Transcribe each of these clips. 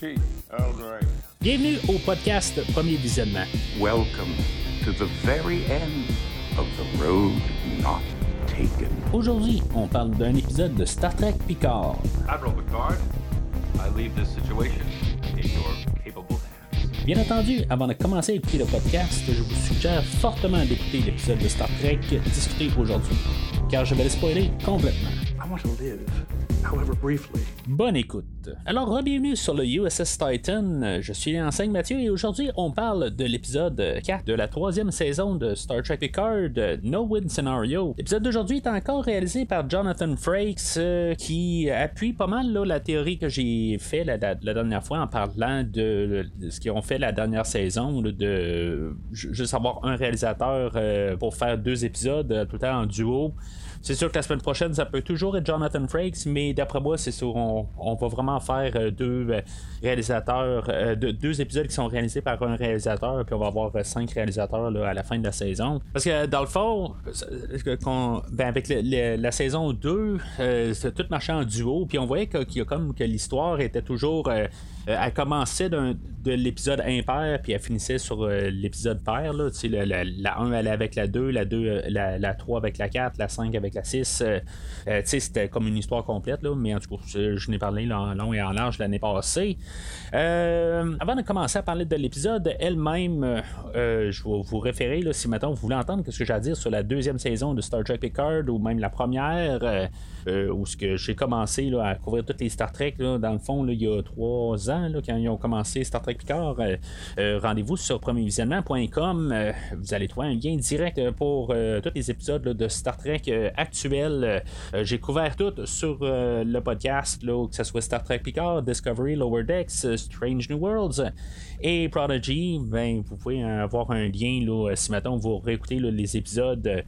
tea. Earl Grey. Bienvenue au podcast Premier Visionnement. Welcome to the very end of the road not taken. Aujourd'hui, on parle d'un épisode de Star Trek Picard. Admiral Picard, I leave this situation in your capable hands. Bien entendu, avant de commencer à écouter le podcast, je vous suggère fortement d'écouter l'épisode de Star Trek discuté aujourd'hui, car je vais le spoiler complètement. I want to live, however briefly. Bonne écoute. Alors, bienvenue sur le USS Titan. Je suis l'enseigne Mathieu et aujourd'hui, on parle de l'épisode 4 de la troisième saison de Star Trek Picard, No Win Scenario. L'épisode d'aujourd'hui est encore réalisé par Jonathan Frakes, euh, qui appuie pas mal la théorie que j'ai fait la, dernière fois en parlant de, ce qu'ils ont fait la dernière saison, là, de ju- juste avoir un réalisateur euh, pour faire deux épisodes, euh, tout le temps en duo. C'est sûr que la semaine prochaine, ça peut toujours être Jonathan Frakes, mais d'après moi, c'est sûr, on, on va vraiment faire euh, deux euh, réalisateurs, euh, deux, deux épisodes qui sont réalisés par un réalisateur, puis on va avoir cinq réalisateurs là, à la fin de la saison. Parce que dans le fond, ben, avec le- la saison 2, euh, c'est tout marchait en duo, puis on voyait qu'il y a comme que l'histoire était toujours. Elle commençait de l'épisode impair, puis elle finissait sur euh, l'épisode pair. Là. Le- la, la 1 allait avec la 2, la 2, euh, la, la 3 avec la 4, la 5 avec la 6. euh, euh, tu sais, c'était comme une histoire complète, là, mais en tout cas, je, n'ai parlé en long et en large l'année passée. Euh, avant de commencer à parler de l'épisode elle-même, euh, euh, je vais vous référer, là, si maintenant vous voulez entendre ce que j'ai à dire sur la deuxième saison de Star Trek Picard ou même la première, euh, euh, où ce que j'ai commencé là, à couvrir toutes les Star Trek, dans le fond, il y a trois ans, quand ils ont commencé Star Trek Picard, euh, euh, rendez-vous sur premiervisionnement.com. euh, vous allez trouver un lien direct pour tous les épisodes de Star Trek actuels. J'ai couvert tout sur le podcast, que ce soit Star Trek Picard, Discovery, Lower Decks, Strange New Worlds et Prodigy. Ben, vous pouvez avoir un lien si maintenant vous réécoutez les épisodes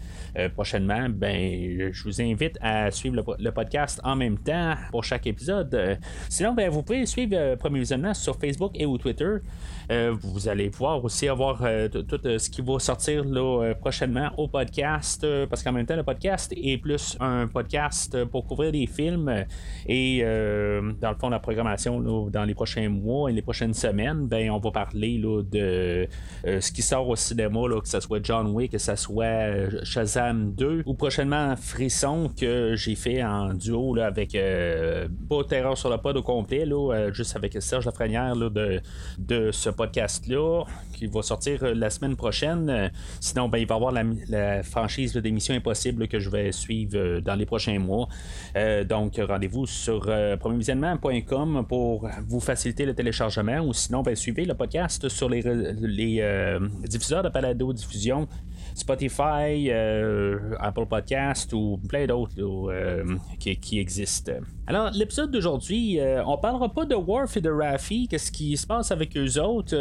prochainement. Ben, je vous invite à suivre le, po- le podcast en même temps pour chaque épisode. Sinon, ben, vous pouvez suivre euh, Sur Facebook et ou Twitter. Euh, vous allez pouvoir aussi avoir euh, tout euh, ce qui va sortir prochainement au podcast, parce qu'en même temps, le podcast est plus un podcast pour couvrir des films et dans le fond, la programmation dans les prochains mois et les prochaines semaines, ben, on va parler de ce qui sort au cinéma, que ce soit John Wick, que ce soit Shazam 2 ou prochainement Frisson que j'ai fait en duo avec pas Terreur sur le pod au complet, juste avec Serge Lafrenière de, de ce podcast-là qui va sortir euh, la semaine prochaine. Euh, sinon, ben, il va y avoir la, la franchise des Missions Impossibles que je vais suivre euh, dans les prochains mois. Donc, rendez-vous sur euh, premiervisionnement.com pour vous faciliter le téléchargement ou sinon, ben, suivez le podcast sur les, les diffuseurs de balado-diffusion. Spotify, euh, Apple Podcast ou plein d'autres euh, qui, existent. Alors, l'épisode d'aujourd'hui, euh, on parlera pas de Worf et de Raffi, qu'est-ce qui se passe avec eux autres.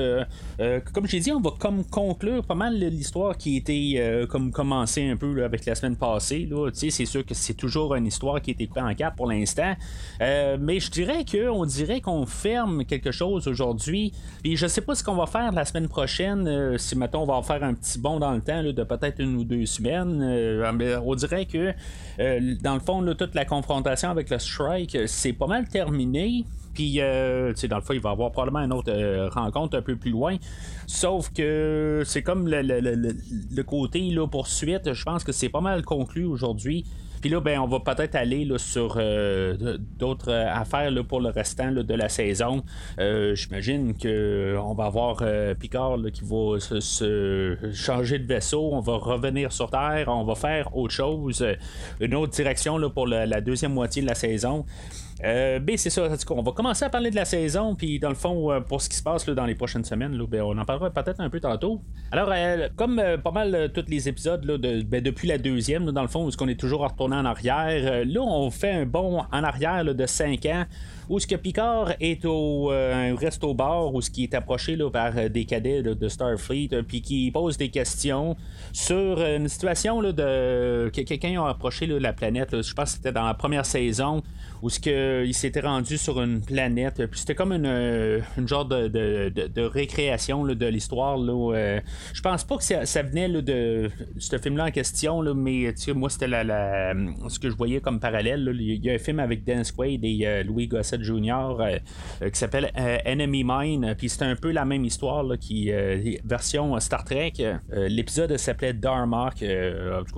Euh, comme j'ai dit, on va comme conclure pas mal l'histoire qui était comme commencé un peu avec la semaine passée. C'est sûr que c'est toujours une histoire qui été coupée en quatre pour l'instant. Mais je dirais que on dirait qu'on ferme quelque chose aujourd'hui. Puis je sais pas ce qu'on va faire la semaine prochaine. si mettons on va faire un petit bond dans le temps là, de peut-être une ou deux semaines. euh, on dirait que euh, dans le fond, toute la confrontation avec le strike, euh, c'est pas mal terminé. Puis, dans le fond, il va y avoir probablement une autre rencontre un peu plus loin. Sauf que c'est comme le, le- le- le- le côté là, poursuite. Je pense que c'est pas mal conclu aujourd'hui. Puis là, ben, on va peut-être aller là, sur euh, d'autres euh, affaires là, pour le restant de la saison. Euh, J'imagine qu'on va avoir Picard qui va se, changer de vaisseau. On va revenir sur Terre. On va faire autre chose. Une autre direction pour la- deuxième moitié de la saison. Ben, c'est ça. En on va commencer à parler de la saison, puis dans le fond, pour ce qui se passe là, dans les prochaines semaines, ben, on en parlera peut-être un peu tantôt. Alors, comme pas mal tous les épisodes, là, ben, depuis la deuxième, dans le fond, est-ce qu'on est toujours en arrière, euh, là, on fait un bond en arrière de 5 ans, où ce que Picard est au, euh, bord, où ce qui est approché là, par euh, des cadets de Starfleet, euh, puis qui pose des questions sur euh, une situation là, de que quelqu'un a approché la planète. je pense que c'était dans la première saison où ce que il s'était rendu sur une planète. Puis c'était comme une, une genre de, de, de- récréation là, de l'histoire. là, euh, je pense pas que ça, venait là, de ce film-là en question, là, mais moi c'était la, ce que je voyais comme parallèle. Il y a un film avec Dennis Quaid et Louis Gossett Jr. qui s'appelle Enemy Mine, puis c'est un peu la même histoire qui version Star Trek. L'épisode s'appelait Darmok.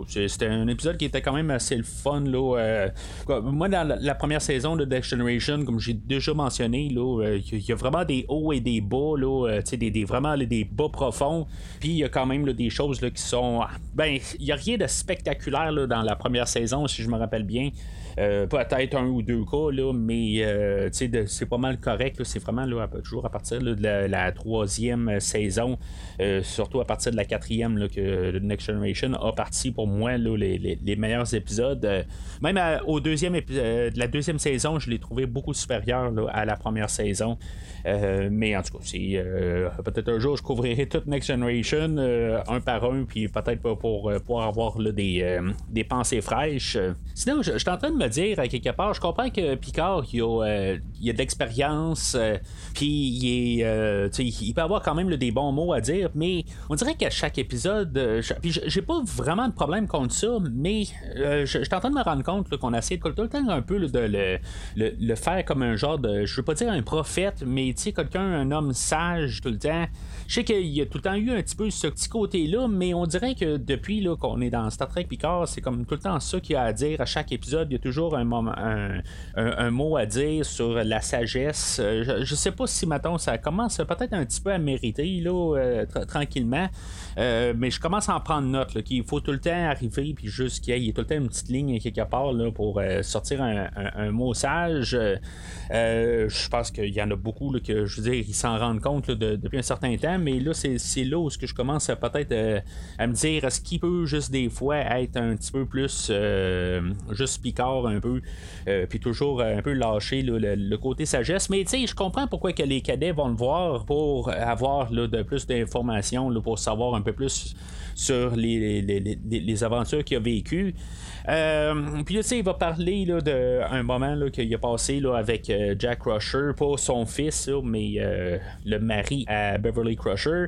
c'était un épisode qui était quand même assez le fun. Là, moi, dans la, première saison de Next Generation, comme j'ai déjà mentionné, il y a vraiment des hauts et des bas, là, des, vraiment des bas profonds. Puis il y a quand même là, des choses là, qui sont. Ben, il n'y a rien de spectaculaire là, dans la première saison, si je me rappelle bien. Euh, peut-être un ou deux cas, là, mais euh, c'est pas mal correct. C'est vraiment toujours à partir de la, troisième saison, euh, surtout à partir de la quatrième que Next Generation a parti pour moi les, meilleurs épisodes. même au deuxième de la deuxième saison, je l'ai trouvé beaucoup supérieur à la première saison. mais en tout cas, c'est peut-être un jour je couvrirai toute Next Generation un par un, puis peut-être pour, pour, avoir des, des pensées fraîches. Sinon, je, suis en train de dire à quelque part. Je comprends que Picard, il a, euh, a de l'expérience, euh, puis il, euh, il peut avoir quand même des bons mots à dire, mais on dirait qu'à chaque épisode, puis j'ai pas vraiment de problème contre ça, mais je suis en train de me rendre compte qu'on essaie tout le temps un peu de le, le, faire comme un genre de, je veux pas dire un prophète, mais quelqu'un, un homme sage tout le temps. Je sais qu'il y a tout le temps eu un petit peu ce petit côté-là, mais on dirait que depuis qu'on est dans Star Trek Picard, c'est comme tout le temps ça qu'il y a à dire à chaque épisode. Il y a toujours un, mot à dire sur la sagesse. Euh, je, sais pas si maintenant ça commence peut-être un petit peu à mériter là, euh, tranquillement. Euh, mais je commence à en prendre note qu'il faut tout le temps arriver puis juste qu'il y ait tout le temps une petite ligne quelque part là, pour sortir un, mot sage. je pense qu'il y en a beaucoup que je veux dire, ils s'en rendent compte depuis un certain temps mais là, c'est là où que je commence peut-être à me dire est-ce qu'il peut juste des fois être un petit peu plus juste picard un peu, puis toujours un peu le, côté sagesse. Mais tu je comprends pourquoi que les cadets vont le voir pour avoir de plus d'informations, pour savoir un peu plus sur les, les, aventures qu'il a vécues. puis tu sais, il va parler là, d'un moment qu'il a passé avec Jack Crusher, pas son fils, mais le mari à Beverly Crusher.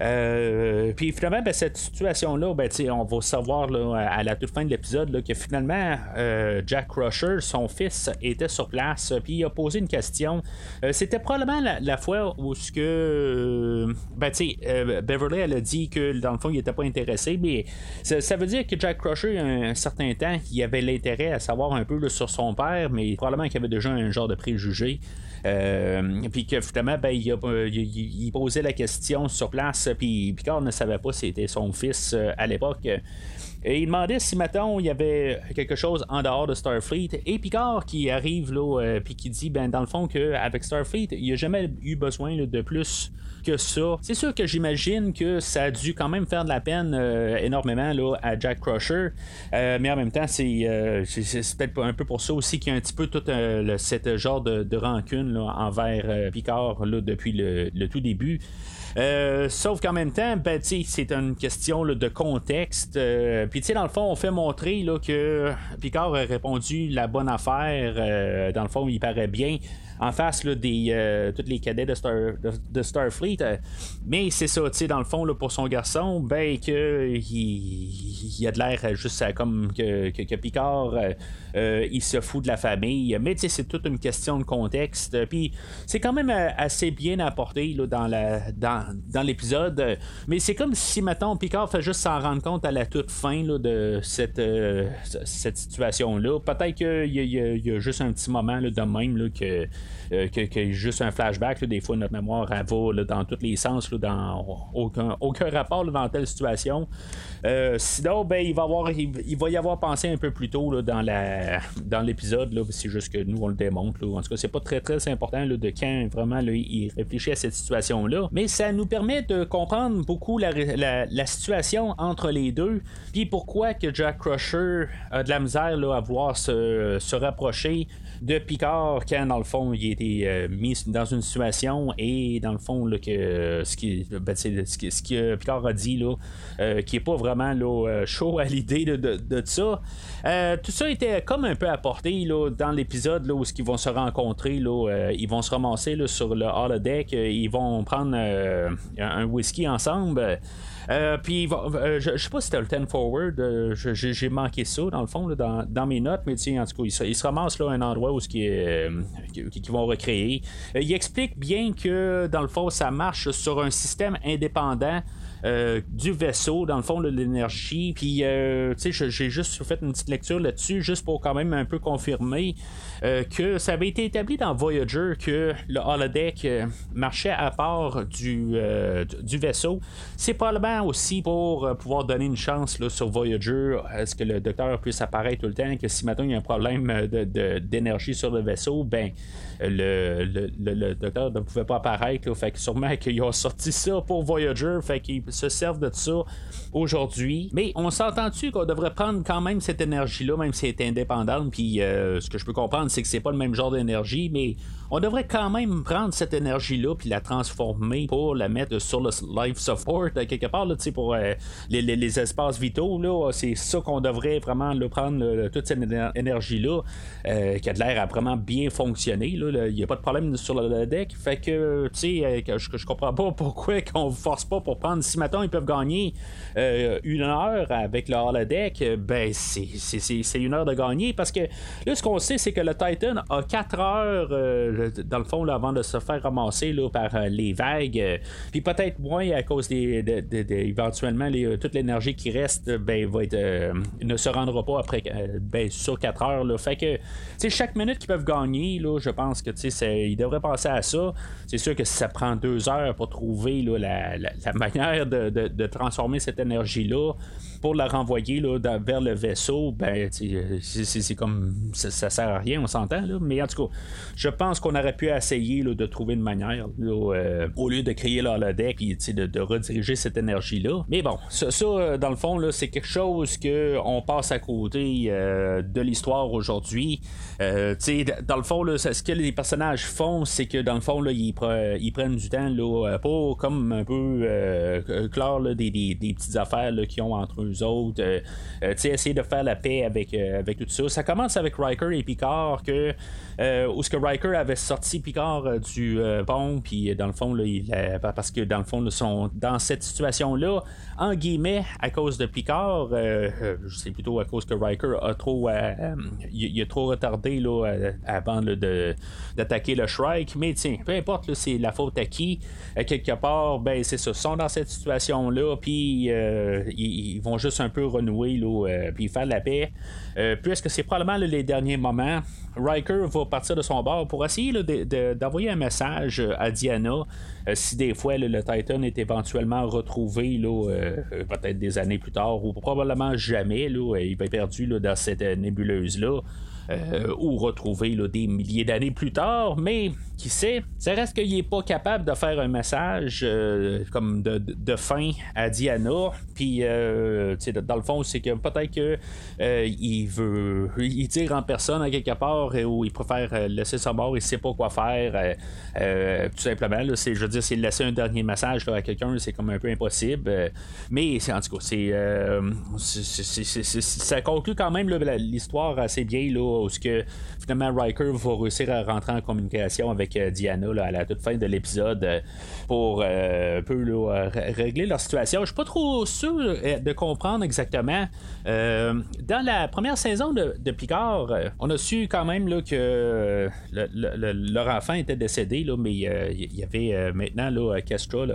Euh, puis finalement, ben, cette situation-là, ben, on va savoir à la toute fin de l'épisode que finalement, euh, Jack Crusher, son fils, était sur place, puis il a posé une question. Euh, c'était probablement la, fois où ce que ben, Beverly elle a dit que dans le fond, il n'était pas intéressé, mais ça, veut dire que Jack Crusher, un, certain temps, il avait l'intérêt à savoir un peu sur son père, mais probablement qu'il avait déjà un genre de préjugé. Euh, puis que finalement, ben, il, posait la question sur place, puis Picard ne savait pas si c'était son fils euh, à l'époque. Et il demandait si, maintenant il y avait quelque chose en dehors de Starfleet. Et Picard qui arrive là, euh, puis qui dit, ben, dans le fond, qu'avec Starfleet, il n'y a jamais eu besoin de plus que ça. C'est sûr que j'imagine que ça a dû quand même faire de la peine euh, énormément là, à Jack Crusher. Euh, mais en même temps, c'est, peut-être un peu pour ça aussi qu'il y a un petit peu tout le, cette genre de, rancune envers Picard là, depuis le tout début. Euh, sauf qu'en même temps, ben, c'est une question de contexte. Euh, puis, dans le fond, on fait montrer là, que Picard a répondu la bonne affaire. Euh, dans le fond, il paraît bien en face là, des euh, tous les cadets de, Star, de, Starfleet. Euh, mais c'est ça, tu sais, dans le fond, là, pour son garçon, ben que il, a de l'air juste comme que, que, Picard euh, il se fout de la famille. Mais tu sais, c'est toute une question de contexte. Puis c'est quand même assez bien apporté là, dans la dans, dans l'épisode. Mais c'est comme si maintenant Picard fait juste s'en rendre compte à la toute fin là, de cette, cette situation-là. Peut-être qu'il y, y, a juste un petit moment là, de même que euh, que, juste un flashback. des fois, notre mémoire elle va dans tous les sens, dans aucun, aucun rapport dans telle situation. Euh, sinon, ben, il va, avoir, il, va y avoir pensé un peu plus tôt dans, la, dans l'épisode. c'est juste que nous, on le démontre. En tout cas, c'est pas très très important de quand vraiment il réfléchit à cette situation-là. Mais ça nous permet de comprendre beaucoup la, la, situation entre les deux. Puis pourquoi que Jack Crusher a de la misère à vouloir se, se rapprocher de Picard quand dans le fond il a été euh, mis dans une situation et dans le fond là, que ce qui ben, ce, ce que Picard a dit là euh, qui est pas vraiment là, euh, chaud à l'idée de, de, ça tout ça était comme un peu apporté là, dans l'épisode où ils vont se rencontrer là, ils vont se ramasser là, sur le holodeck ils vont prendre un whisky ensemble. Puis, je, sais pas si c'était le 10 forward, j'ai manqué ça dans le fond, dans, mes notes, mais en tout cas, il, se ramasse là un endroit où ce qui, vont recréer. il explique bien que dans le fond, ça marche sur un système indépendant. Euh, du vaisseau, dans le fond, de l'énergie. Puis, euh, tu sais, j'ai juste fait une petite lecture là-dessus, juste pour quand même un peu confirmer euh, que ça avait été établi dans Voyager que le holodeck marchait à part du, du vaisseau. C'est probablement aussi pour pouvoir donner une chance là, sur Voyager, à ce que le docteur puisse apparaître tout le temps, que si maintenant il y a un problème d'énergie sur le vaisseau, ben le, le, docteur ne pouvait pas apparaître. fait que sûrement qu'ils ont sorti ça pour Voyager. Fait qu'ils se servent de ça aujourd'hui. Mais on s'entend-tu qu'on devrait prendre quand même cette énergie-là, même si elle est indépendante. Puis euh, ce que je peux comprendre, c'est que c'est pas le même genre d'énergie, mais on devrait quand même prendre cette énergie-là puis la transformer pour la mettre sur le life support euh, quelque part, là, pour euh, les, espaces vitaux. Là, c'est ça qu'on devrait vraiment prendre toute cette énergie-là euh, qui a de l'air à vraiment bien fonctionner. Il n'y a pas de problème sur le deck. Fait que, tu sais, je, je comprends pas pourquoi qu'on ne force pas pour prendre. Si maintenant ils peuvent gagner une heure avec le holodeck, ben c'est une heure de gagner parce que là, ce qu'on sait, c'est que le Titan a 4 heures dans le fond, avant de se faire ramasser là, par euh, les vagues, euh, puis peut-être moins à cause des, éventuellement euh, toute l'énergie qui reste, ben, va être, ne se rendra pas après ben, sur 4 heures. Là. Fait que, chaque minute qu'ils peuvent gagner, là, je pense que ils devraient penser à ça. C'est sûr que ça prend 2 heures pour trouver la, manière de transformer cette énergie-là, pour la renvoyer là, vers le vaisseau, ben, c'est comme ça, ça, sert à rien, on s'entend. Mais en tout cas, je pense qu'on aurait pu essayer de trouver une manière euh, au lieu de créer l'holodeck et de, de rediriger cette énergie-là. Mais bon, ça, euh, dans le fond, c'est quelque chose qu'on passe à côté euh, de l'histoire aujourd'hui. dans le fond, ce que les personnages font, c'est que dans le fond, ils, prennent du temps pour comme un peu clore des, petites affaires qu'ils ont entre eux autres. Essayer de faire la paix avec, avec tout ça. Ça commence avec Riker et Picard, que, où ce que Riker avait sorti Picard du pont, puis dans le fond, parce que dans le fond, ils sont dans cette situation-là, en guillemets, à cause de Picard, c'est plutôt à cause que Riker a trop, il, trop retardé là, avant d'attaquer le Shrike. Mais tiens, peu importe, c'est la faute à qui? quelque part, ben c'est ça, ils sont dans cette situation-là, puis ils, vont juste un peu renouer, euh, puis faire la paix. Euh, puisque c'est probablement les derniers moments, Riker va partir de son bord pour essayer d'envoyer un message à Diana. Euh, si des fois le Titan est éventuellement retrouvé, peut-être des années plus tard, ou probablement jamais, il va être perdu dans cette nébuleuse-là. Ou retrouver des milliers d'années plus tard, mais qui sait, ça reste qu'il n'est pas capable de faire un message euh, comme de, fin à Diana. Puis, euh, dans le fond, c'est que peut-être qu'il euh, il veut il en personne à quelque part ou il préfère laisser sa mort, il ne sait pas quoi faire. tout simplement, là, je veux dire, c'est laisser un dernier message à quelqu'un, c'est comme un peu impossible. mais en tout cas, c'est, ça conclut quand même l'histoire assez bien là, où que, finalement Riker va réussir à rentrer en communication avec Diana à la toute fin de l'épisode euh, pour euh, un peu régler leur situation. Je suis pas trop sûr euh, de comprendre exactement. dans la première saison de, Picard, on a su quand même là, que leur enfant était décédé, là, mais il y avait maintenant là, Kestra,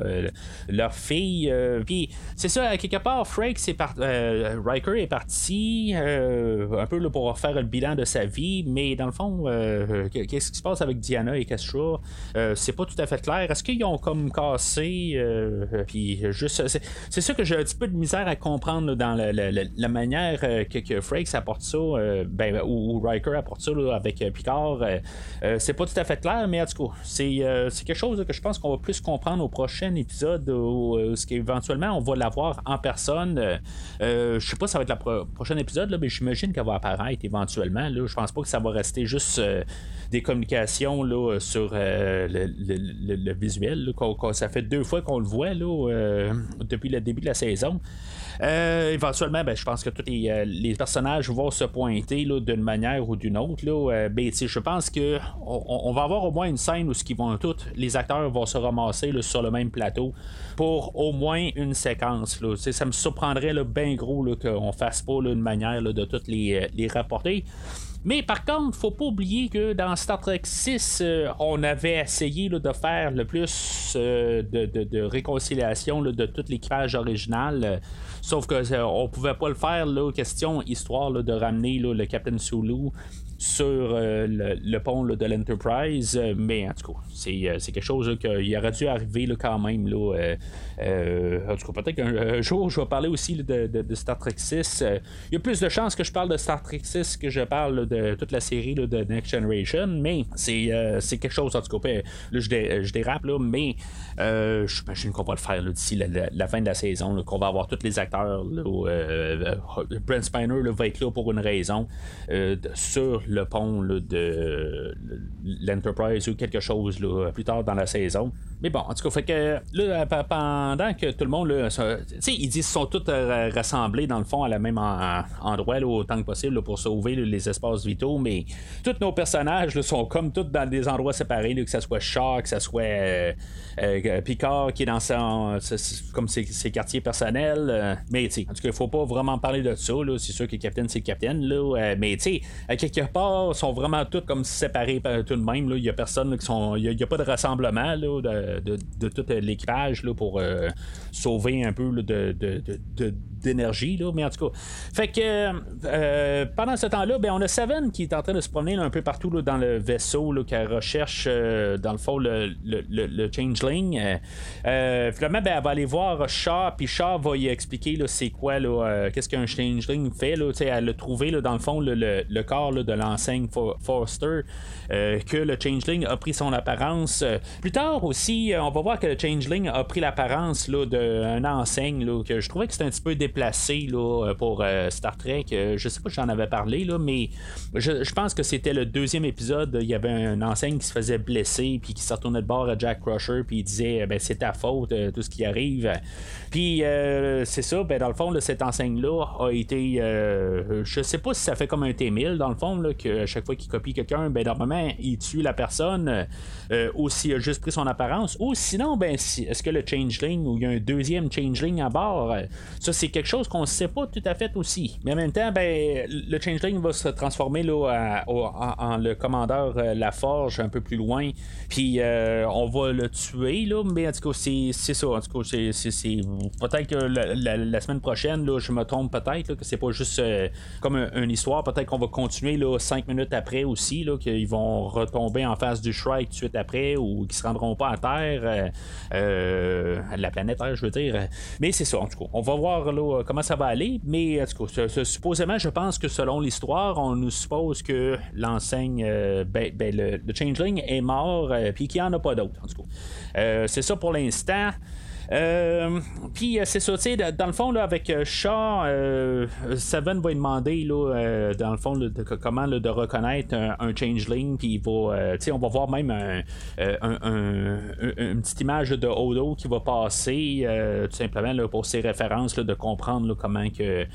leur fille. Puis c'est ça, quelque part, Frank, Riker est parti un peu là, pour faire le bilan de sa vie, mais dans le fond, qu'est-ce qui se passe avec Diana et Kestra? Euh, c'est pas tout à fait clair. Est-ce qu'ils ont comme cassé euh, puis juste c'est ça que j'ai un petit peu de misère à comprendre dans la, manière euh, que, que Frakes apporte ça, ben, ou, Riker apporte ça avec Picard. c'est pas tout à fait clair, mais en tout cas, c'est, quelque chose que je pense qu'on va plus comprendre au prochain épisode où, ce qu'éventuellement on va l'avoir en personne. je sais pas, ça va être le prochain épisode, là, mais j'imagine qu'elle va apparaître éventuellement Là. Je pense pas que ça va rester juste des communications là, sur le, visuel. ça fait deux fois qu'on le voit là, depuis le début de la saison. Euh, éventuellement, ben, je pense que tous les, euh, personnages vont se pointer d'une manière ou d'une autre. Là, euh, ben, je pense que on, va avoir au moins une scène où ce qui vont tous les acteurs vont se ramasser sur le même plateau pour au moins une séquence. Là. Ça me surprendrait bien gros qu'on fasse pas une manière de toutes les, les rapporter. Mais par contre, faut pas oublier que dans Star Trek 6, euh, on avait essayé de faire le plus euh, de, réconciliation de tout l'équipage original. sauf que euh, on pouvait pas le faire, là, question histoire de ramener le Captain Sulu sur euh, le, pont de l'Enterprise, euh, mais en tout cas, c'est, euh, quelque chose qui aurait dû arriver quand même. Là, en tout cas, peut-être qu'un jour, je vais parler aussi de, Star Trek 6. Il y a plus de chances que je parle de Star Trek 6 que je parle de toute la série de Next Generation, mais c'est, quelque chose, en tout cas, là, je, dérape, là, mais j'imagine qu'on va le faire d'ici la, fin de la saison, qu'on va avoir tous les acteurs. Brent Spiner va être là pour une raison sur le pont de l'Enterprise ou quelque chose là, plus tard dans la saison. Mais bon, en tout cas, fait que là, pendant que tout le monde, tu sais, ils disent sont tous euh, rassemblés dans le fond à la même endroit autant que possible pour sauver les espaces vitaux, mais tous nos personnages sont comme tous dans des endroits séparés, que ce soit Shaw, que ce soit euh, euh, Picard qui est dans son, comme ses, quartiers personnels. mais tu en tout cas, il faut pas vraiment parler de ça. C'est sûr que Captain, c'est Captain. Là, mais tu sais, quelque part, ils sont vraiment tous comme séparés tout de même. Il y a personne qui sont. Il n'y a, pas de rassemblement là, de, de, tout l'équipage pour euh, sauver un peu de, d'énergie, là, mais en tout cas. Fait que euh, pendant ce temps-là, ben, on a Seven qui est en train de se promener un peu partout dans le vaisseau, là, qui recherche euh, dans le fond le, le, Changeling. finalement, ben, elle va aller voir Shaw, puis Shaw va y expliquer c'est quoi, qu'est-ce qu'un Changeling fait. Là, elle a trouvé dans le fond le, corps de l'enseigne Forster, que le Changeling a pris son apparence. Plus tard aussi, on va voir que le Changeling a pris l'apparence d'un enseigne là, que je trouvais que c'était un petit peu déplacé là, pour euh, Star Trek. Euh, je sais pas si j'en avais parlé, là, mais je, pense que c'était le deuxième épisode. Il y avait un enseigne qui se faisait blesser puis qui se retournait de bord à Jack Crusher puis il disait ben, c'est ta faute, euh, tout ce qui arrive. Puis c'est ça, ben, dans le fond, cette enseigne-là a été. je sais pas si ça fait comme un T-1000, dans le fond, là, que chaque fois qu'il copie quelqu'un, ben, normalement, il tue la personne ou s'il a juste pris son apparence. Ou sinon, ben, est-ce que le Changeling ou il y a un deuxième Changeling à bord? Ça, c'est quelque chose qu'on ne sait pas tout à fait aussi. Mais en même temps, ben, le Changeling va se transformer là, en, le commandeur euh, La Forge un peu plus loin. Puis euh, on va le tuer, là, mais en tout cas, c'est, ça. En tout cas, c'est, peut-être que la, semaine prochaine, là, je me trompe peut-être, que c'est pas juste euh, comme une histoire. Peut-être qu'on va continuer là, cinq minutes après aussi, là, qu'ils vont retomber en face du Shrike tout de suite après ou qu'ils se rendront pas à Terre, la planète Terre, je veux dire. Mais c'est ça, en tout cas. On va voir là, comment ça va aller, mais en tout cas, supposément, je pense que selon l'histoire, on nous suppose que l'enseigne, euh, ben, ben, le, Changeling est mort, euh, puis qu'il n'y en a pas d'autres, en tout cas. Euh, c'est ça pour l'instant. Euh, puis euh, c'est ça, dans le fond, là, avec euh, Shaw, Seven va lui demander, là, dans le fond, comment de reconnaître un, changeling, puis va, tu sais, on va voir même un, une petite image de Odo qui va passer, tout simplement, là, pour ses références, de comprendre comment que,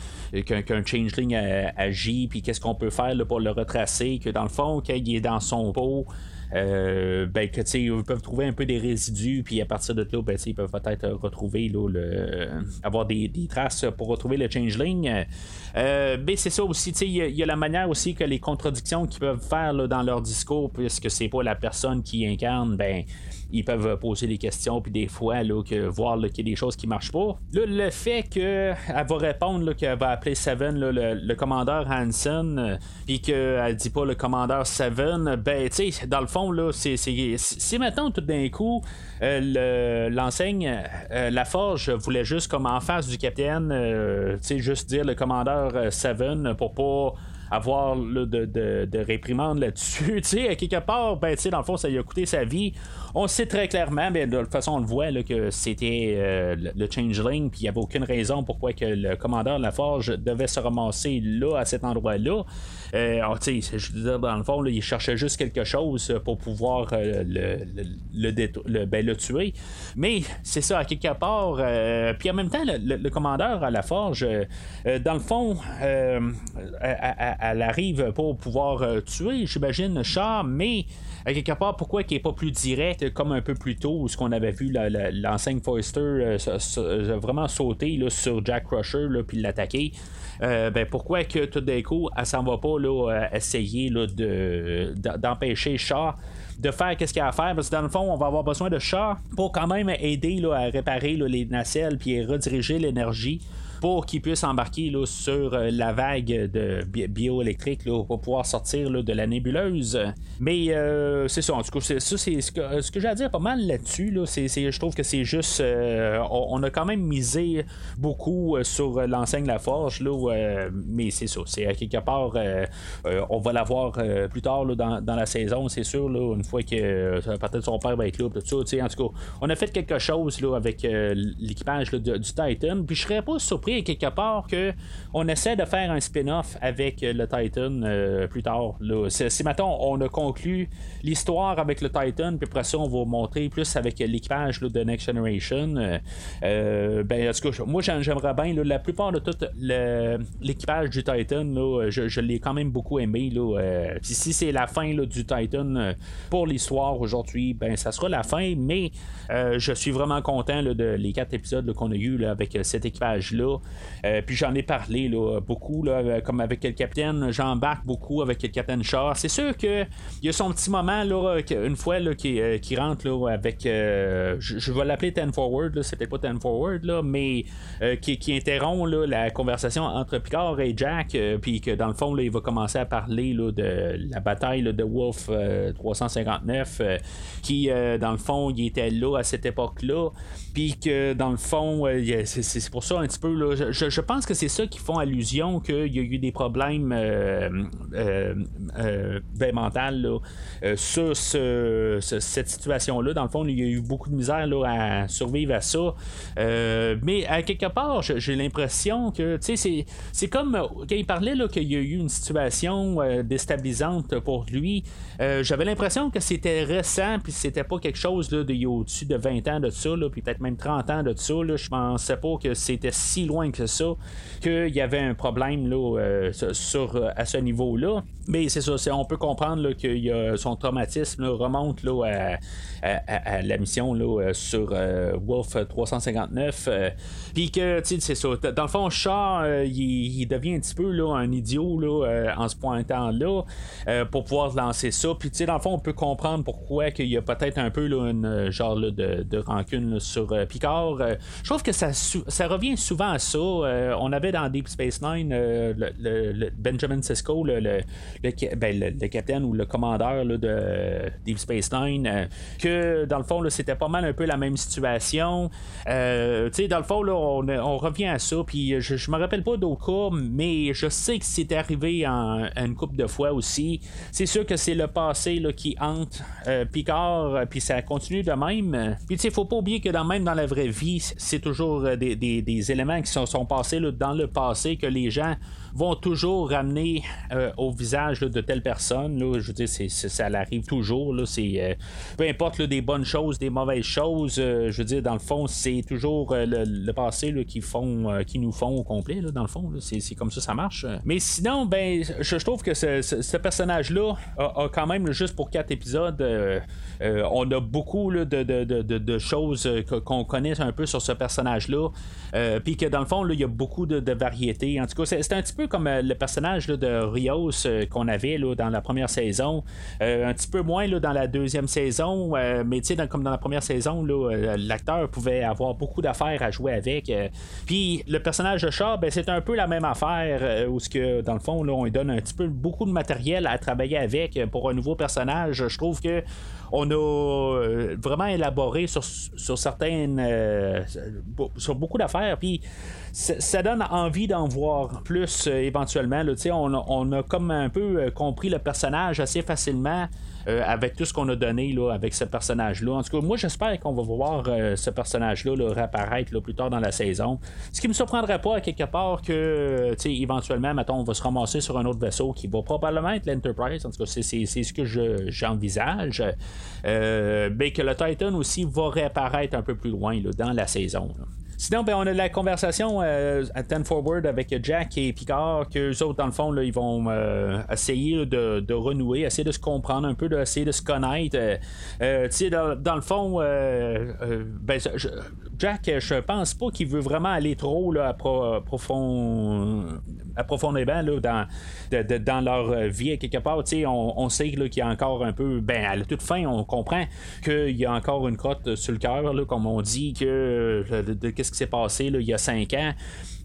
qu'un, changeling agit, puis qu'est-ce qu'on peut faire pour le retracer, que dans le fond, qu'il est dans son pot, euh, ben, que, ils peuvent trouver un peu des résidus, puis à partir de là, ben, ils peuvent peut-être retrouver, là, le, avoir des, traces pour retrouver le changeling. Euh, ben, c'est ça aussi, il y, a la manière aussi que les contradictions qu'ils peuvent faire dans leur discours, puisque c'est pas la personne qui incarne, ben, ils peuvent poser des questions, puis des fois, là, que, voir qu'il y a des choses qui marchent pas. le fait qu'elle va répondre qu'elle va appeler Seven le, commandeur Hansen, euh, puis qu'elle dit pas le commandeur Seven, ben, tu sais, dans le fond, là, c'est, c'est, maintenant tout d'un coup, euh, l'enseigne, euh, la forge voulait juste comme en face du capitaine, tu sais, juste dire le commandeur Seven pour pas avoir de, de, de, réprimande là-dessus. tu sais, quelque part, ben, tu sais, dans le fond, ça lui a coûté sa vie. On sait très clairement, mais de toute façon, on le voit là, que c'était euh, le Changeling, puis il n'y avait aucune raison pourquoi que le commandeur de la Forge devait se ramasser là, à cet endroit-là. Euh, je veux dire, dans le fond, il cherchait juste quelque chose pour pouvoir euh, ben, le, tuer. Mais c'est ça, à quelque part. Euh, puis en même temps, le, commandeur à la forge, dans le fond, arrive pour pouvoir tuer, j'imagine, Char, mais à quelque part, pourquoi il n'est pas plus direct comme un peu plus tôt, ce qu'on avait vu l'enseigne Foister vraiment sauter là, sur Jack Crusher puis l'attaquer. Euh, ben pourquoi que tout d'un coup, elle s'en va pas là, euh, essayer là, de, d'empêcher Shaw de faire qu'est-ce qu'il a à faire? Parce que dans le fond on va avoir besoin de Shaw pour quand même aider là, à réparer les nacelles puis rediriger l'énergie pour qu'ils puissent embarquer là, sur euh, la vague de bioélectrique pour pouvoir sortir de la nébuleuse. Mais euh, c'est ça, en tout cas, c'est, ça, ce que, ce que j'ai à dire pas mal là-dessus. Là, je trouve que c'est juste. Euh, on, a quand même misé beaucoup sur l'enseigne La Forge, là, mais c'est ça. C'est quelque part, on va l'avoir plus tard dans, dans, la saison, c'est sûr, là, une fois que peut-être son père va être là. Tout ça, en tout cas, on a fait quelque chose là, avec l'équipage du Titan. Puis je serais pas surpris quelque part que on essaie de faire un spin-off avec le Titan euh, plus tard. Si maintenant on a conclu l'histoire avec le Titan, puis après ça on va montrer plus avec l'équipage de Next Generation. Euh, euh, ben, en moi j'aimerais bien la plupart de tout l'équipage du Titan, je, l'ai quand même beaucoup aimé. Puis si c'est la fin du Titan pour l'histoire aujourd'hui, ben ça sera la fin, mais je suis vraiment content de les quatre épisodes qu'on a eu avec cet équipage-là. Euh, puis j'en ai parlé là, beaucoup, là, comme avec le capitaine. J'embarque beaucoup avec le capitaine Shaw. C'est sûr qu'il y a son petit moment, là, une fois qui, euh, rentre là, avec. Euh, je, vais l'appeler Ten Forward, c'était pas Ten Forward, là, mais qui, qui, interrompt la conversation entre Picard et Jack. puis que dans le fond, il va commencer à parler de la bataille de Wolf 359. qui, dans le fond, il était là à cette époque-là. Puis que dans le fond, c'est pour ça un petit peu. Je, pense que c'est ça qui font allusion qu'il y a eu des problèmes euh, euh, euh ben, mentaux sur cette situation-là. Dans le fond, il y a eu beaucoup de misère à survivre à ça. mais à quelque part, j'ai l'impression que c'est comme quand il parlait qu'il y a eu une situation déstabilisante pour lui. J'avais l'impression que c'était récent, puis c'était pas quelque chose là, de au-dessus de 20 ans de ça, puis peut-être même 30 ans de ça. Je pensais pas que c'était si loin que ça qu'il y avait un problème là, euh, sur, à ce niveau-là. Mais c'est ça, on peut comprendre que son traumatisme remonte là, à, la mission là, euh, sur euh, Wolf 359. Puis que, tu sais, c'est ça. Dans le fond, Char, il, devient un petit peu là, un idiot là, en se pointant là pour pouvoir lancer ça. Puis, tu sais, dans le fond, on peut comprendre pourquoi il y a peut-être un peu là, une genre de, de, rancune sur Picard. je trouve que ça, ça revient souvent à ça. Euh, on avait dans Deep Space Nine euh, le, Benjamin Sisko, le, ben, le, capitaine ou le commandeur de Deep Space Nine, euh, que dans le fond, c'était pas mal un peu la même situation. tu sais, dans le fond, on, revient à ça, puis je, je me rappelle pas d'autres mais je sais que c'est arrivé en, une couple de fois aussi. C'est sûr que c'est le passé qui hante Picard, puis ça continue de même. Puis tu sais, faut pas oublier que dans, même dans la vraie vie, c'est toujours des, des éléments qui sont sont passés dans le passé que les gens vont toujours ramener euh, au visage de telle personne. Là, je veux dire, ça arrive toujours. Là, euh, peu importe des bonnes choses, des mauvaises choses, euh, je veux dire, dans le fond, c'est toujours le, passé qui, font, qui nous font au complet, dans le fond. C'est, comme ça ça marche. Mais sinon, ben, je, trouve que ce, personnage-là a, quand même, juste pour quatre épisodes, on a beaucoup de, de, choses qu'on connaît un peu sur ce personnage-là. Puis que dans le fond, il y a beaucoup de, variétés. En tout cas, c'est un petit peu comme euh, le personnage de Rios euh, qu'on avait dans la première saison. Euh, un petit peu moins dans la deuxième saison, mais sais, comme dans la première saison, l'acteur pouvait avoir beaucoup d'affaires à jouer avec. Puis le personnage de Shaw, ben, c'est un peu la même affaire, où ce que dans le fond, on lui donne un petit peu beaucoup de matériel à travailler avec pour un nouveau personnage. Je trouve que on a vraiment élaboré sur, sur certaines sur beaucoup d'affaires puis ça donne envie d'en voir plus éventuellement. Là, on, on a comme un peu compris le personnage assez facilement. Euh, avec tout ce qu'on a donné là, avec ce personnage-là. En tout cas, moi j'espère qu'on va voir euh, ce personnage-là réapparaître plus tard dans la saison. Ce qui me surprendrait pas quelque part que éventuellement, mettons, on va se ramasser sur un autre vaisseau qui va probablement être l'Enterprise. En tout cas, c'est, ce que j'envisage. Euh, mais que le Titan aussi va réapparaître un peu plus loin dans la saison. Sinon, ben, on a la conversation euh, à Ten Forward avec Jack et Picard, que eux autres, dans le fond, là, ils vont euh, essayer de, renouer, essayer de se comprendre un peu, d'essayer de se connaître. Euh, tu sais, dans, le fond, ben, Jack, je pense pas qu'il veut vraiment aller trop là, profondément là, dans, dans leur vie quelque part. On, on sait qu'il y a encore un peu, ben à la toute fin, on comprend qu'il y a encore une crotte sur le cœur, comme on dit, que de, qu'est-ce qui s'est passé il y a cinq ans.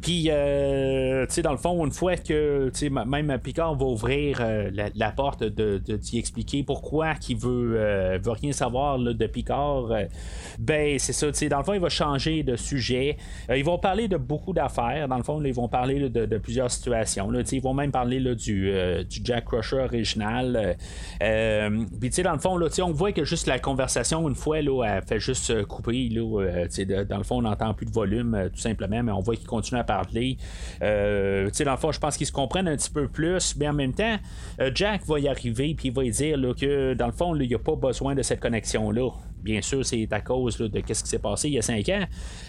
Puis, euh, tu sais, dans le fond, une fois que même Picard va ouvrir euh, la, porte de, d'y expliquer pourquoi qu'il veut, euh, veut rien savoir de Picard, ben c'est ça, tu sais, dans le fond, il va changer de sujet. ils vont parler de beaucoup d'affaires. Dans le fond, ils vont parler de, plusieurs situations. Ils vont même parler du, du, Jack Crusher original. Puis, tu sais, dans le fond, là, on voit que juste la conversation, une fois, là, elle fait juste couper. Là, dans le fond, on n'entend plus de volume, tout simplement, mais on voit qu'il continue à parler parler. Euh, dans le fond, je pense qu'ils se comprennent un petit peu plus, mais en même temps, euh, Jack va y arriver puis il va y dire que dans le fond, il n'y a pas besoin de cette connexion-là bien sûr, c'est à cause de ce qui s'est passé il y a cinq ans.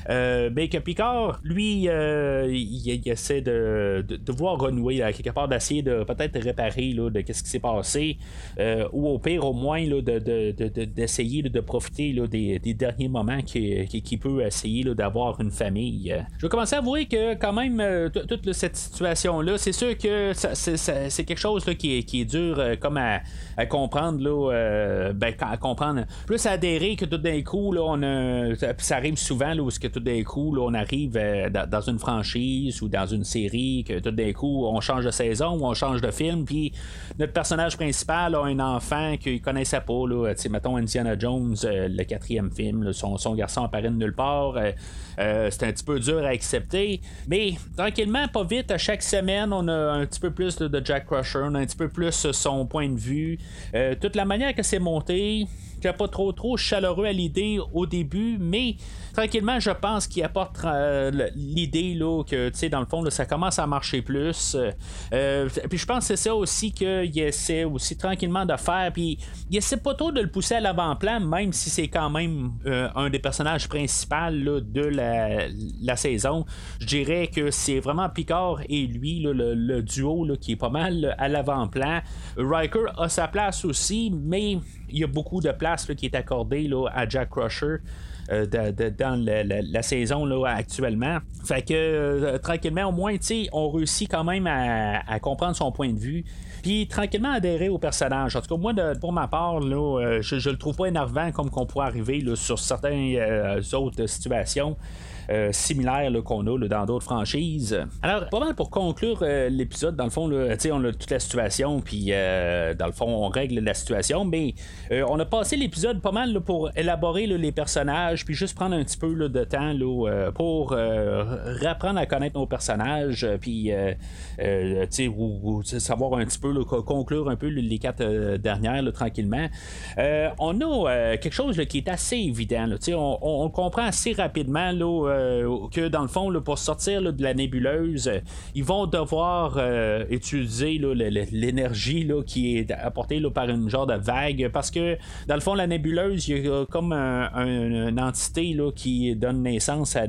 Euh, mais que Picard, lui, euh, il, essaie de, de, voir renouer, quelque part, d'essayer de peut-être réparer là, de ce qui s'est passé, euh, ou au pire, au moins, d'essayer de, profiter des, derniers moments qu'il qui, peut essayer d'avoir une famille. Je vais commencer à avouer que, quand même, toute cette situation-là, c'est sûr que c'est quelque chose qui, est, qui est dur comme à, comprendre, là, ben, à comprendre, plus à que tout d'un coup, là, on ça arrive souvent là, où que tout d'un coup, là, on arrive euh, dans une franchise ou dans une série, que tout d'un coup, on change de saison ou on change de film, puis notre personnage principal a un enfant qu'il connaissait pas. Là, mettons Indiana Jones, euh, le quatrième film, son, son, garçon apparaît de nulle part. Euh, c'est un petit peu dur à accepter. Mais tranquillement, pas vite, à chaque semaine, on a un petit peu plus de, Jack Crusher, on a un petit peu plus son point de vue. toute la manière que c'est monté, pas trop trop chaleureux à l'idée au début, mais tranquillement, je pense qu'il apporte euh, l'idée là, que, tu dans le fond, ça commence à marcher plus. Euh, puis je pense que c'est ça aussi qu'il essaie aussi tranquillement de faire. Puis il essaie pas trop de le pousser à l'avant-plan, même si c'est quand même euh, un des personnages principaux de la, saison. Je dirais que c'est vraiment Picard et lui, le, duo qui est pas mal à l'avant-plan. Riker a sa place aussi, mais il y a beaucoup de place qui est accordée à Jack Crusher. Euh, dans la, saison là, actuellement. Fait que euh, tranquillement, au moins, on réussit quand même à, comprendre son point de vue. Puis tranquillement adhérer au personnage. En tout cas, moi, pour ma part, là, euh, je, je le trouve pas énervant comme qu'on pourrait arriver sur certaines autres situations. Euh, similaires qu'on a dans d'autres franchises. Alors, pas mal pour conclure euh, l'épisode, dans le fond, on a toute la situation, puis euh, dans le fond, on règle la situation, mais on a passé l'épisode pas mal pour élaborer les personnages, puis juste prendre un petit peu de temps pour réapprendre à connaître nos personnages, puis ou, savoir un petit peu, conclure un peu les quatre dernières tranquillement. on a quelque chose qui est assez évident. on, on, comprend assez rapidement euh, que dans le fond, pour sortir de la nébuleuse, ils vont devoir euh, utiliser l'énergie qui est apportée par une genre de vague parce que dans le fond, la nébuleuse, il y a comme une entité qui donne naissance à,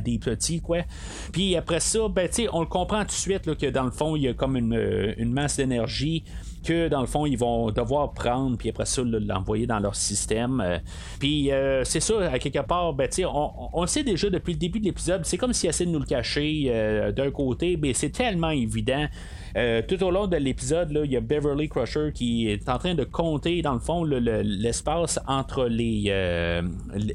des petits, quoi. Puis après ça, ben, on le comprend tout de suite que dans le fond, il y a comme une masse d'énergie que dans le fond, ils vont devoir prendre, puis après ça, l'envoyer dans leur système. Euh, puis euh, c'est ça, à quelque part, ben, on, on, sait déjà depuis le début de l'épisode, c'est comme s'ils essaient de nous le cacher euh, d'un côté, mais c'est tellement évident. Tout au long de l'épisode, il y a Beverly Crusher qui est en train de compter, dans le fond, l'espace entre les,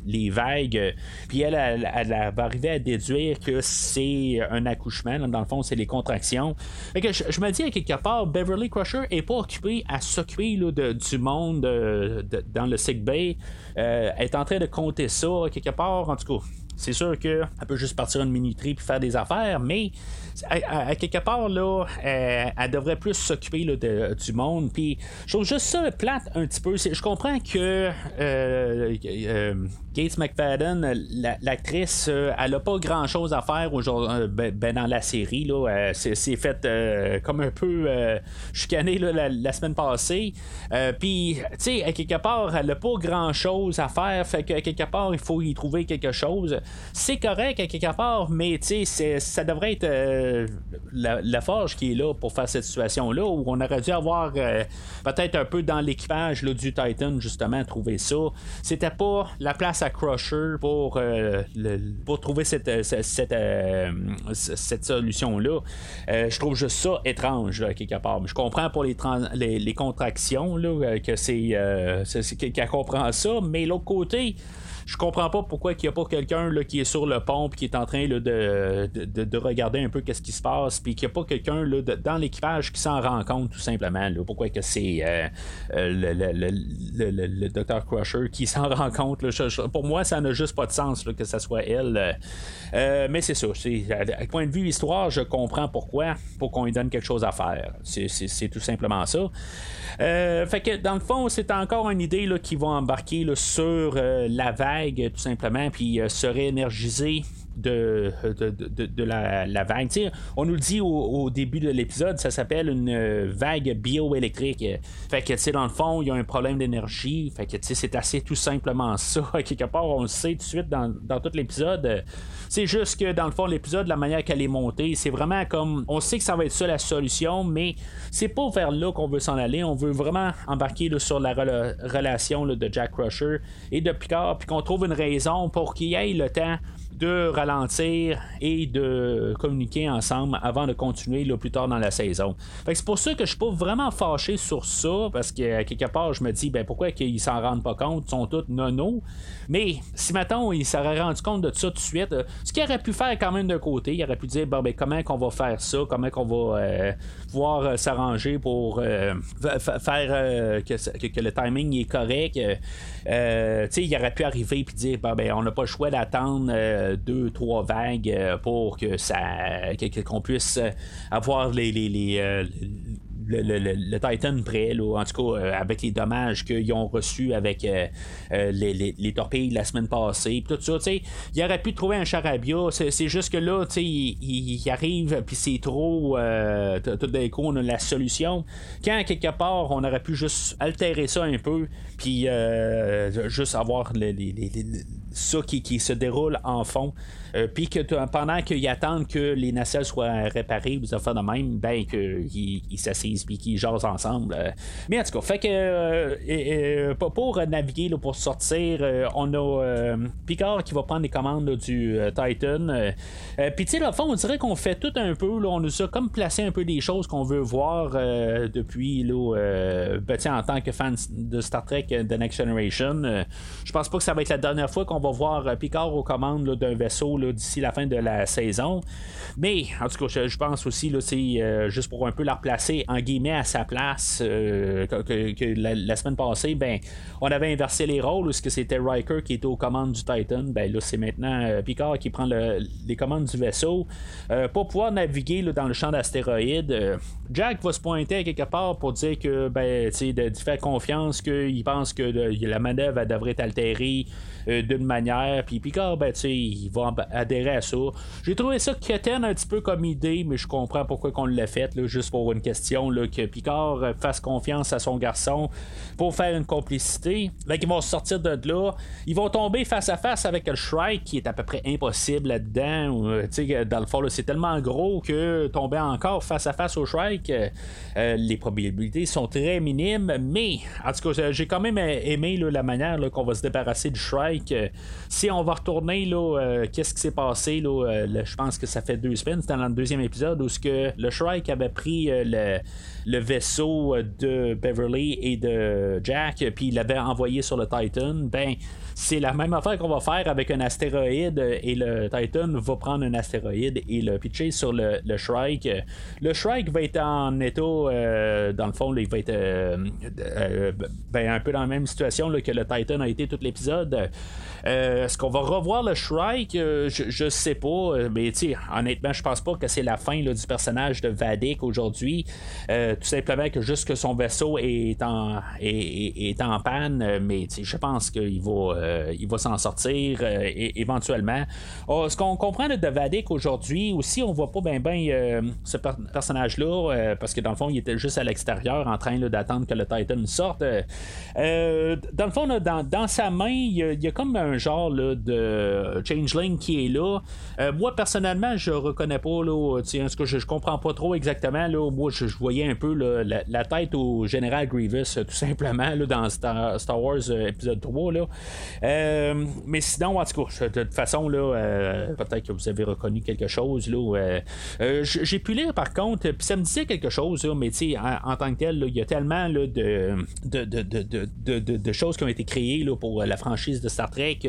les vagues. Puis elle, elle, va arriver à déduire que c'est un accouchement. Dans le fond, c'est les contractions. que je, me dis à quelque part, Beverly Crusher est pas occupée à s'occuper du monde euh, dans le sick bay. elle est en train de compter ça quelque part. En tout cas, c'est sûr qu'elle peut juste partir une minuterie puis faire des affaires, mais à, quelque part, là, elle, devrait plus s'occuper du monde. Puis je trouve juste ça plate un petit peu. Je comprends que euh, euh, Gates McFadden, l'actrice, euh, elle a pas grand chose à faire aujourd'hui ben, ben, dans la série. Là, c'est, fait comme un peu chicané la, semaine passée. Puis, tu sais, à quelque part, elle a pas grand chose à faire. Fait que quelque part, il faut y trouver quelque chose. C'est correct à quelque part, mais tu sais, ça devrait être la, forge qui est là pour faire cette situation-là, où on aurait dû avoir euh, peut-être un peu dans l'équipage du Titan, justement, trouver ça. C'était pas la place à Crusher pour, euh, pour trouver cette, euh, cette, solution-là. je trouve juste ça étrange, quelque part. je comprends pour les, contractions là, que c'est qu'elle comprend ça, mais l'autre côté, je comprends pas pourquoi il n'y a pas quelqu'un qui est sur le pont et qui est en train de, de, regarder un peu qu'est-ce qui se passe, puis qu'il n'y a pas quelqu'un dans l'équipage qui s'en rend compte tout simplement. pourquoi que c'est euh, euh, le, Dr. Crusher qui s'en rend compte. pour moi, ça n'a juste pas de sens que ce soit elle. Euh, mais c'est ça. À, point de vue histoire, je comprends pourquoi, pour qu'on lui donne quelque chose à faire. C'est tout simplement ça. fait que dans le fond, c'est encore une idée là, qui va embarquer sur la vague tout simplement, puis se de, la, vague. on nous le dit au, début de l'épisode, ça s'appelle une euh, vague bioélectrique. Fait que, dans le fond, il y a un problème d'énergie. Fait que, c'est assez tout simplement ça. Quelque part, on le sait tout de suite dans, tout l'épisode. C'est juste que dans le fond, l'épisode, la manière qu'elle est montée, c'est vraiment comme. On sait que ça va être ça la solution, mais c'est pas vers là qu'on veut s'en aller. On veut vraiment embarquer sur la relation de Jack Crusher et de Picard, puis qu'on trouve une raison pour qu'il ait le temps de ralentir et de communiquer ensemble avant de continuer plus tard dans la saison. c'est pour ça que je suis pas vraiment fâché sur ça, parce que quelque part, je me dis, ben pourquoi qu'ils s'en rendent pas compte, ils sont tous nono. Mais si maintenant ils s'auraient rendu compte de ça tout de suite, euh, ce qu'il aurait pu faire quand même d'un côté, il aurait pu dire, ben comment qu'on va faire ça, comment qu'on va euh, pouvoir euh, s'arranger pour faire que, le timing est correct? il aurait pu arriver et dire, bon, ben on n'a pas le choix d'attendre deux, trois vagues pour que ça qu'on puisse avoir les, les, les, le, Titan prêt, en tout cas, euh, avec les dommages qu'ils ont reçus avec euh, euh, les, torpilles la semaine passée, tout ça, il aurait pu trouver un charabia, c'est juste que là, tu il, arrive, puis c'est trop, tout d'un coup, on a la solution. Quand, quelque part, on aurait pu juste altérer ça un peu, puis juste avoir les, ça qui, qui, se déroule en fond. Euh, puis que pendant qu'ils attendent que les nacelles soient réparées, vous affaires de même, ben qu'ils ils s'assisent puis qu'ils jasent ensemble. Euh. Mais en tout cas, fait que euh, pour naviguer, pour sortir, on a Picard qui va prendre les commandes du Titan. puis tu sais, fond, on dirait qu'on fait tout un peu, on nous a comme placé un peu des choses qu'on veut voir depuis là, ben, en tant que fan de Star Trek The Next Generation. je pense pas que ça va être la dernière fois qu'on va voir Picard aux commandes d'un vaisseau d'ici la fin de la saison. Mais en tout cas, je, pense aussi, là, euh, juste pour un peu la replacer en guillemets à sa place, euh, que, la, semaine passée, ben, on avait inversé les rôles, où c'était Riker qui était aux commandes du Titan. Ben là, c'est maintenant euh, Picard qui prend les commandes du vaisseau pour pouvoir naviguer dans le champ d'astéroïdes. Jack va se pointer quelque part pour dire que, ben, de faire confiance qu'il pense que la manœuvre devrait être altérée d'une manière. Puis Picard, ben, il va adhérer à ça. J'ai trouvé ça quétaine un petit peu comme idée, mais je comprends pourquoi qu'on l'a fait, là, juste pour une question que Picard euh, fasse confiance à son garçon pour faire une complicité. Là, ils vont sortir de là. Ils vont tomber face à face avec le Shrike qui est à peu près impossible là-dedans. Euh, dans le fond, c'est tellement gros que tomber encore face à face au Shrike, euh, les probabilités sont très minimes. Mais en tout cas, j'ai quand même aimé la manière qu'on va se débarrasser du Shrike. Si on va retourner, là, qu'est-ce qui s'est passé? Là, je pense que ça fait deux semaines, c'était dans le deuxième épisode où le Shrike avait pris le, le vaisseau de Beverly et de Jack, puis il l'avait envoyé sur le Titan, ben c'est la même affaire qu'on va faire avec un astéroïde et le Titan va prendre un astéroïde et le pitcher sur le, Shrike. Le Shrike va être en état, euh, dans le fond, il va être euh, euh, ben, un peu dans la même situation que le Titan a été tout l'épisode. Est-ce qu'on va revoir le Shrike? Je, je, sais pas, mais honnêtement, je pense pas que c'est la fin du personnage de Vadik aujourd'hui. tout simplement que juste que son vaisseau est en, est, en panne, mais je pense qu'il va, il va s'en sortir éventuellement. Oh, ce qu'on comprend de Vadik aujourd'hui aussi, on voit pas bien ben, ce personnage-là, parce que dans le fond, il était juste à l'extérieur en train d'attendre que le Titan sorte. Euh, dans le fond, dans, sa main, il y, a, comme un genre de changeling qui est là. Euh, moi, personnellement, je reconnais pas, là, ce que je, je, comprends pas trop exactement. Là, moi, je, voyais un peu la, tête au général Grievous, tout simplement, là, dans Star, Wars euh, épisode 3. Là. Mais sinon, en tout cas, de toute façon, là, peut-être que vous avez reconnu quelque chose. Là, j'ai pu lire, par contre, puis ça me disait quelque chose, là, mais en, tant que tel, il y a tellement là, de, de, de, de, choses qui ont été créées là, pour la franchise de Star Trek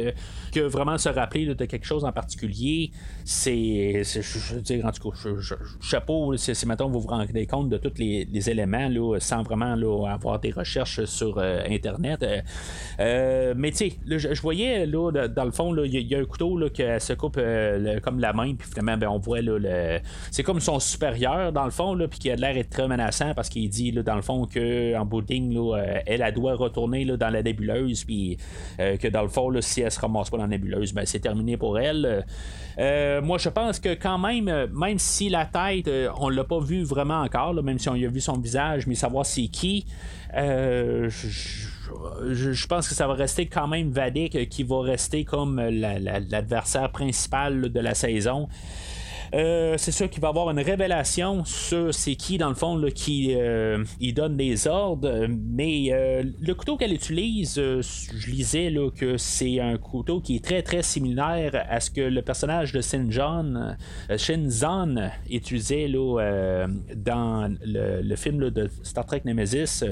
que vraiment se rappeler de quelque chose en particulier, c'est. Je veux dire, en tout cas, chapeau, si maintenant vous vous rendez compte de tous les, éléments là, sans vraiment avoir des recherches sur euh, Internet. Euh, euh, mais tu sais, je, voyais là, dans le fond, il y, a un couteau là, se coupe comme la main, puis finalement, ben, on voit là, le. C'est comme son supérieur, dans le fond, puis qui a l'air d'être très menaçant parce qu'il dit, dans le fond, qu'en bout de elle, elle doit retourner dans la nébuleuse, puis que dans le fond, si elle se ramasse pas dans la nébuleuse, ben, c'est terminé pour elle. Euh, moi, je pense que quand même, euh, même si la tête, euh, on l'a pas vu vraiment encore, même si on a vu son visage, mais savoir c'est qui, je, pense que ça va rester quand même Vadik qui va rester comme l'adversaire principal de la saison. Euh, c'est sûr qu'il va avoir une révélation sur c'est qui, dans le fond, qui euh, il donne des ordres. Mais euh, le couteau qu'elle utilise, je lisais là, que c'est un couteau qui est très très similaire à ce que le personnage de Shinjon, Shinzon utilisait là, dans le, film de Star Trek Nemesis.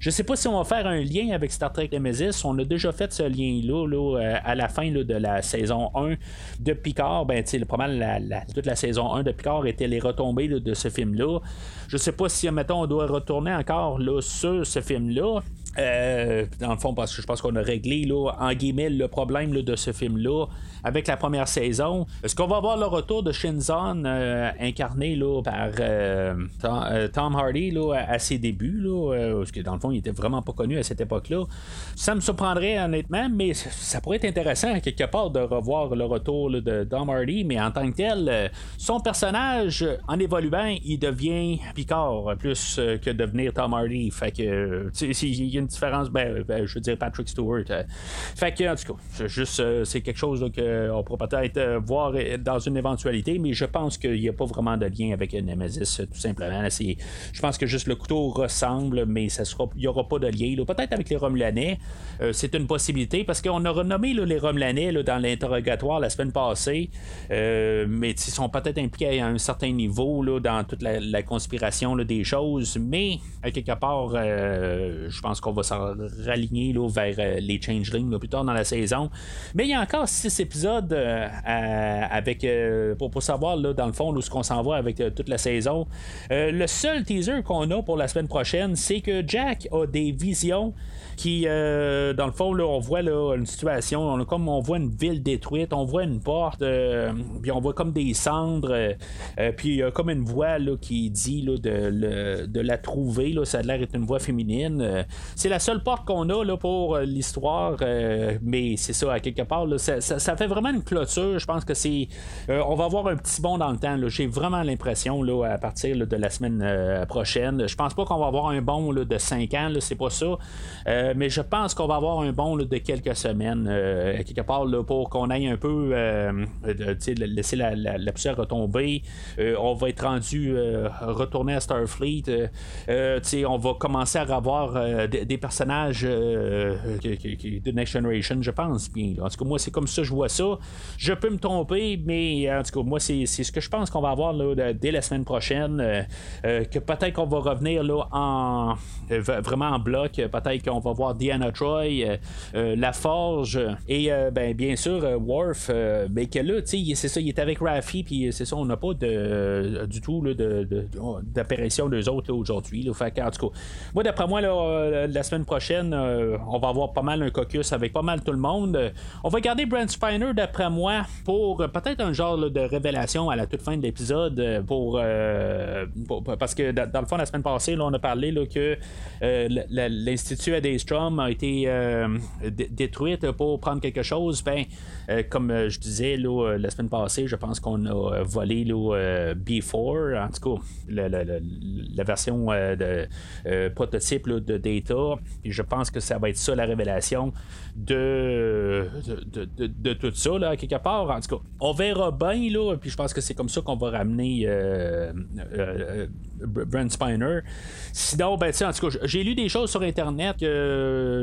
Je sais pas si on va faire un lien avec Star Trek Nemesis. On a déjà fait ce lien-là à la fin de la saison 1 de Picard. Ben, pas mal la, toute la saison 1 de Picard était les retombées de ce film-là. Je sais pas si, mettons, on doit retourner encore là, sur ce film-là. Euh, dans le fond, parce que je pense qu'on a réglé en guillemets le problème de ce film-là avec la première saison. Est-ce qu'on va voir le retour de Shinzon euh, incarné là, par euh, Tom, Hardy à ses débuts? Parce que dans le fond, il était vraiment pas connu à cette époque-là. Ça me surprendrait honnêtement, mais ça pourrait être intéressant quelque part de revoir le retour de Tom Hardy, mais en tant que tel, son personnage, en évoluant, il devient Picard plus que devenir Tom Hardy. Fait que, il une différence, ben, ben, je veux dire Patrick Stewart. Euh. fait que, en tout cas, juste, euh, c'est quelque chose qu'on pourrait peut-être euh, voir dans une éventualité, mais je pense qu'il n'y a pas vraiment de lien avec Nemesis, tout simplement. je pense que juste le couteau ressemble, mais il n'y aura pas de lien. Peut-être avec les Romulanais, c'est une possibilité, parce qu'on a renommé les Romulanais dans l'interrogatoire la semaine passée, mais ils sont peut-être impliqués à un certain niveau dans toute la, conspiration des choses, mais à quelque part, je pense qu'on va s'en raligner là, vers euh, les changelings plus tard dans la saison. Mais il y a encore six épisodes euh, avec euh, pour, savoir là, dans le fond où ce qu'on s'en va avec toute la saison. le seul teaser qu'on a pour la semaine prochaine, c'est que Jack a des visions qui, euh, dans le fond, là, on voit là, une situation, on, comme on voit une ville détruite, on voit une porte, euh, puis on voit comme des cendres, euh, puis il y a comme une voix là, qui dit là, de, de, la trouver, là, ça a l'air d'être une voix féminine. c'est la seule porte qu'on a là, pour l'histoire, mais c'est ça, à quelque part, ça, ça, fait vraiment une clôture. Je pense que c'est. on va avoir un petit bond dans le temps. J'ai vraiment l'impression, là, à partir de la semaine prochaine. Je pense pas qu'on va avoir un bond de 5 ans, c'est pas ça. Mais je pense qu'on va avoir un bon de quelques semaines, euh, quelque part, pour qu'on aille un peu euh, laisser la, la, poussière retomber. on va être rendu retourner à Starfleet. on va commencer à avoir des, personnages de Next Generation, je pense. En tout cas, moi, c'est comme ça je vois ça. Je peux me tromper, mais en tout cas, moi, c'est ce que je pense qu'on va avoir dès la semaine prochaine. que peut-être qu'on va revenir là, en vraiment en bloc. Peut-être qu'on va voir Diana Troy, euh, euh, La Forge et euh, ben, bien sûr Worf. mais que là, c'est ça, il est avec Raffi, puis c'est ça, on n'a pas de, du tout de, d'apparition d'eux autres aujourd'hui. en tout cas, moi, d'après moi, la semaine prochaine, on va avoir pas mal un caucus avec pas mal tout le monde. on va garder Brent Spiner d'après moi pour peut-être un genre de révélation à la toute fin de l'épisode pour, parce que dans le fond la semaine passée on a parlé là, que l'institut A été détruite pour prendre quelque chose. Ben comme je disais la semaine passée, je pense qu'on a volé le B4, en tout cas la, version de prototype de Data. Je pense que ça va être ça la révélation de, de, tout ça, là, quelque part. En tout cas, on verra bien, là, puis je pense que c'est comme ça qu'on va ramener euh, euh, Brent Spiner. Sinon, ben, en tout cas, j'ai lu des choses sur Internet que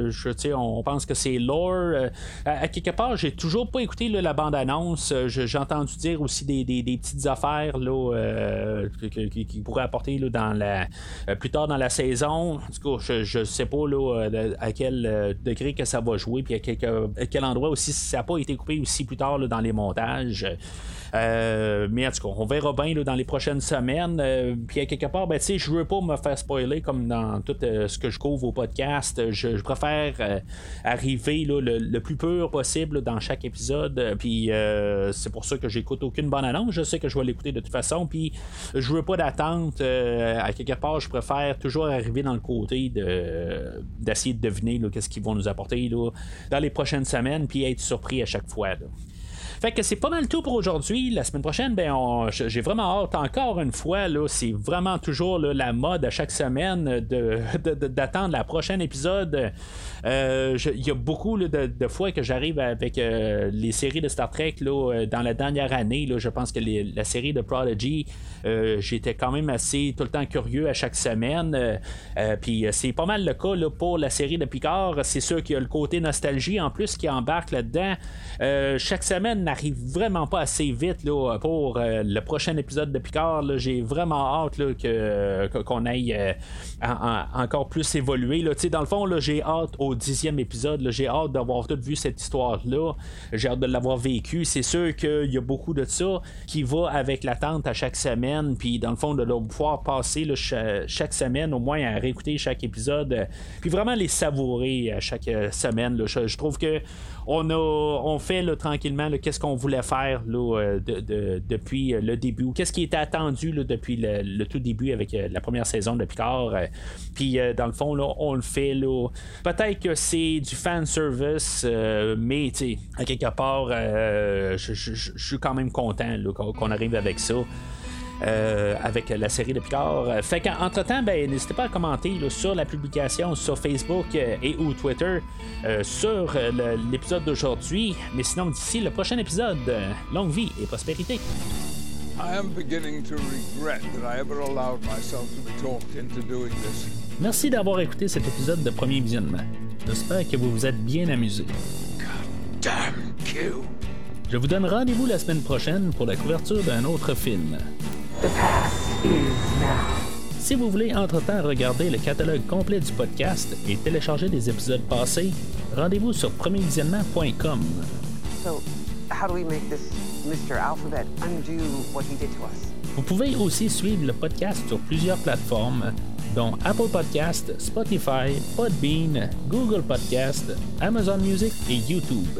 je, on pense que c'est lore. Euh, à, quelque part, j'ai toujours pas écouté la bande-annonce. J'ai entendu dire aussi des, petites affaires là, qui, pourraient apporter là, dans la, plus tard dans la saison. En tout cas, je, sais pas là, à quel degré que ça va jouer puis à, quel endroit aussi ça n'a pas été coupé aussi plus tard dans les montages. Euh, mais en tout cas, on verra bien dans les prochaines semaines. Euh, puis à quelque part, ben, je veux pas me faire spoiler comme dans tout euh, ce que je couvre au podcast. Je, préfère arriver le, plus pur possible dans chaque épisode. Puis c'est pour ça que j'écoute aucune bonne annonce. Je sais que je vais l'écouter de toute façon. Puis je veux pas d'attente. à quelque part, je préfère toujours arriver dans le côté de d'essayer de deviner qu'est-ce qu'ils vont nous apporter dans les prochaines semaines. Puis être surpris à chaque fois. Fait que c'est pas mal tout pour aujourd'hui. La semaine prochaine, ben j'ai vraiment hâte encore une fois. Là, c'est vraiment toujours la mode à chaque semaine d'attendre la prochaine épisode. Euh, il y a beaucoup de, fois que j'arrive avec euh, les séries de Star Trek là, euh, dans la dernière année. Là, je pense que la série de Prodigy, j'étais quand même assez tout le temps curieux à chaque semaine. Puis c'est pas mal le cas là, pour la série de Picard. C'est sûr qu'il y a le côté nostalgie en plus qui embarque là-dedans. chaque semaine n'arrive vraiment pas assez vite là, pour le prochain épisode de Picard. J'ai vraiment hâte que, qu'on aille encore plus évoluer. Là. Dans le fond, j'ai hâte au dixième épisode. J'ai hâte d'avoir tout vu cette histoire-là. J'ai hâte de l'avoir vécu. C'est sûr qu'il y a beaucoup de ça qui va avec l'attente à chaque semaine. Puis dans le fond, de pouvoir passer chaque semaine au moins à réécouter chaque épisode. puis vraiment les savourer à chaque euh, semaine. Je, trouve que on a on fait tranquillement qu'est-ce qu'on voulait faire euh, depuis euh, le début? Qu'est-ce qui était attendu depuis le, tout début avec la première saison de Picard? Puis dans le fond, là, on le fait. Peut-être que c'est du fan service, euh, mais à quelque part, euh, je suis quand même content qu'on arrive avec ça. Euh, avec la série de Picard. Fait qu'entre temps, ben, n'hésitez pas à commenter sur la publication sur Facebook et ou Twitter sur l'épisode d'aujourd'hui. Mais sinon, d'ici le prochain épisode, longue vie et prospérité. Merci d'avoir écouté cet épisode de Premier Visionnement. J'espère que vous vous êtes bien amusé. Je vous donne rendez-vous la semaine prochaine pour la couverture d'un autre film. Si vous voulez entre-temps regarder le catalogue complet du podcast et télécharger des épisodes passés, rendez-vous sur premiervisionnement.com. Vous pouvez aussi suivre le podcast sur plusieurs plateformes dont Apple Podcast, Spotify, Podbean, Google Podcast, Amazon Music et YouTube.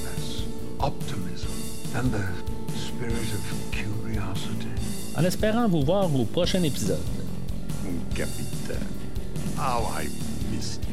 En espérant vous voir au prochain épisode. Capitaine, how I missed you.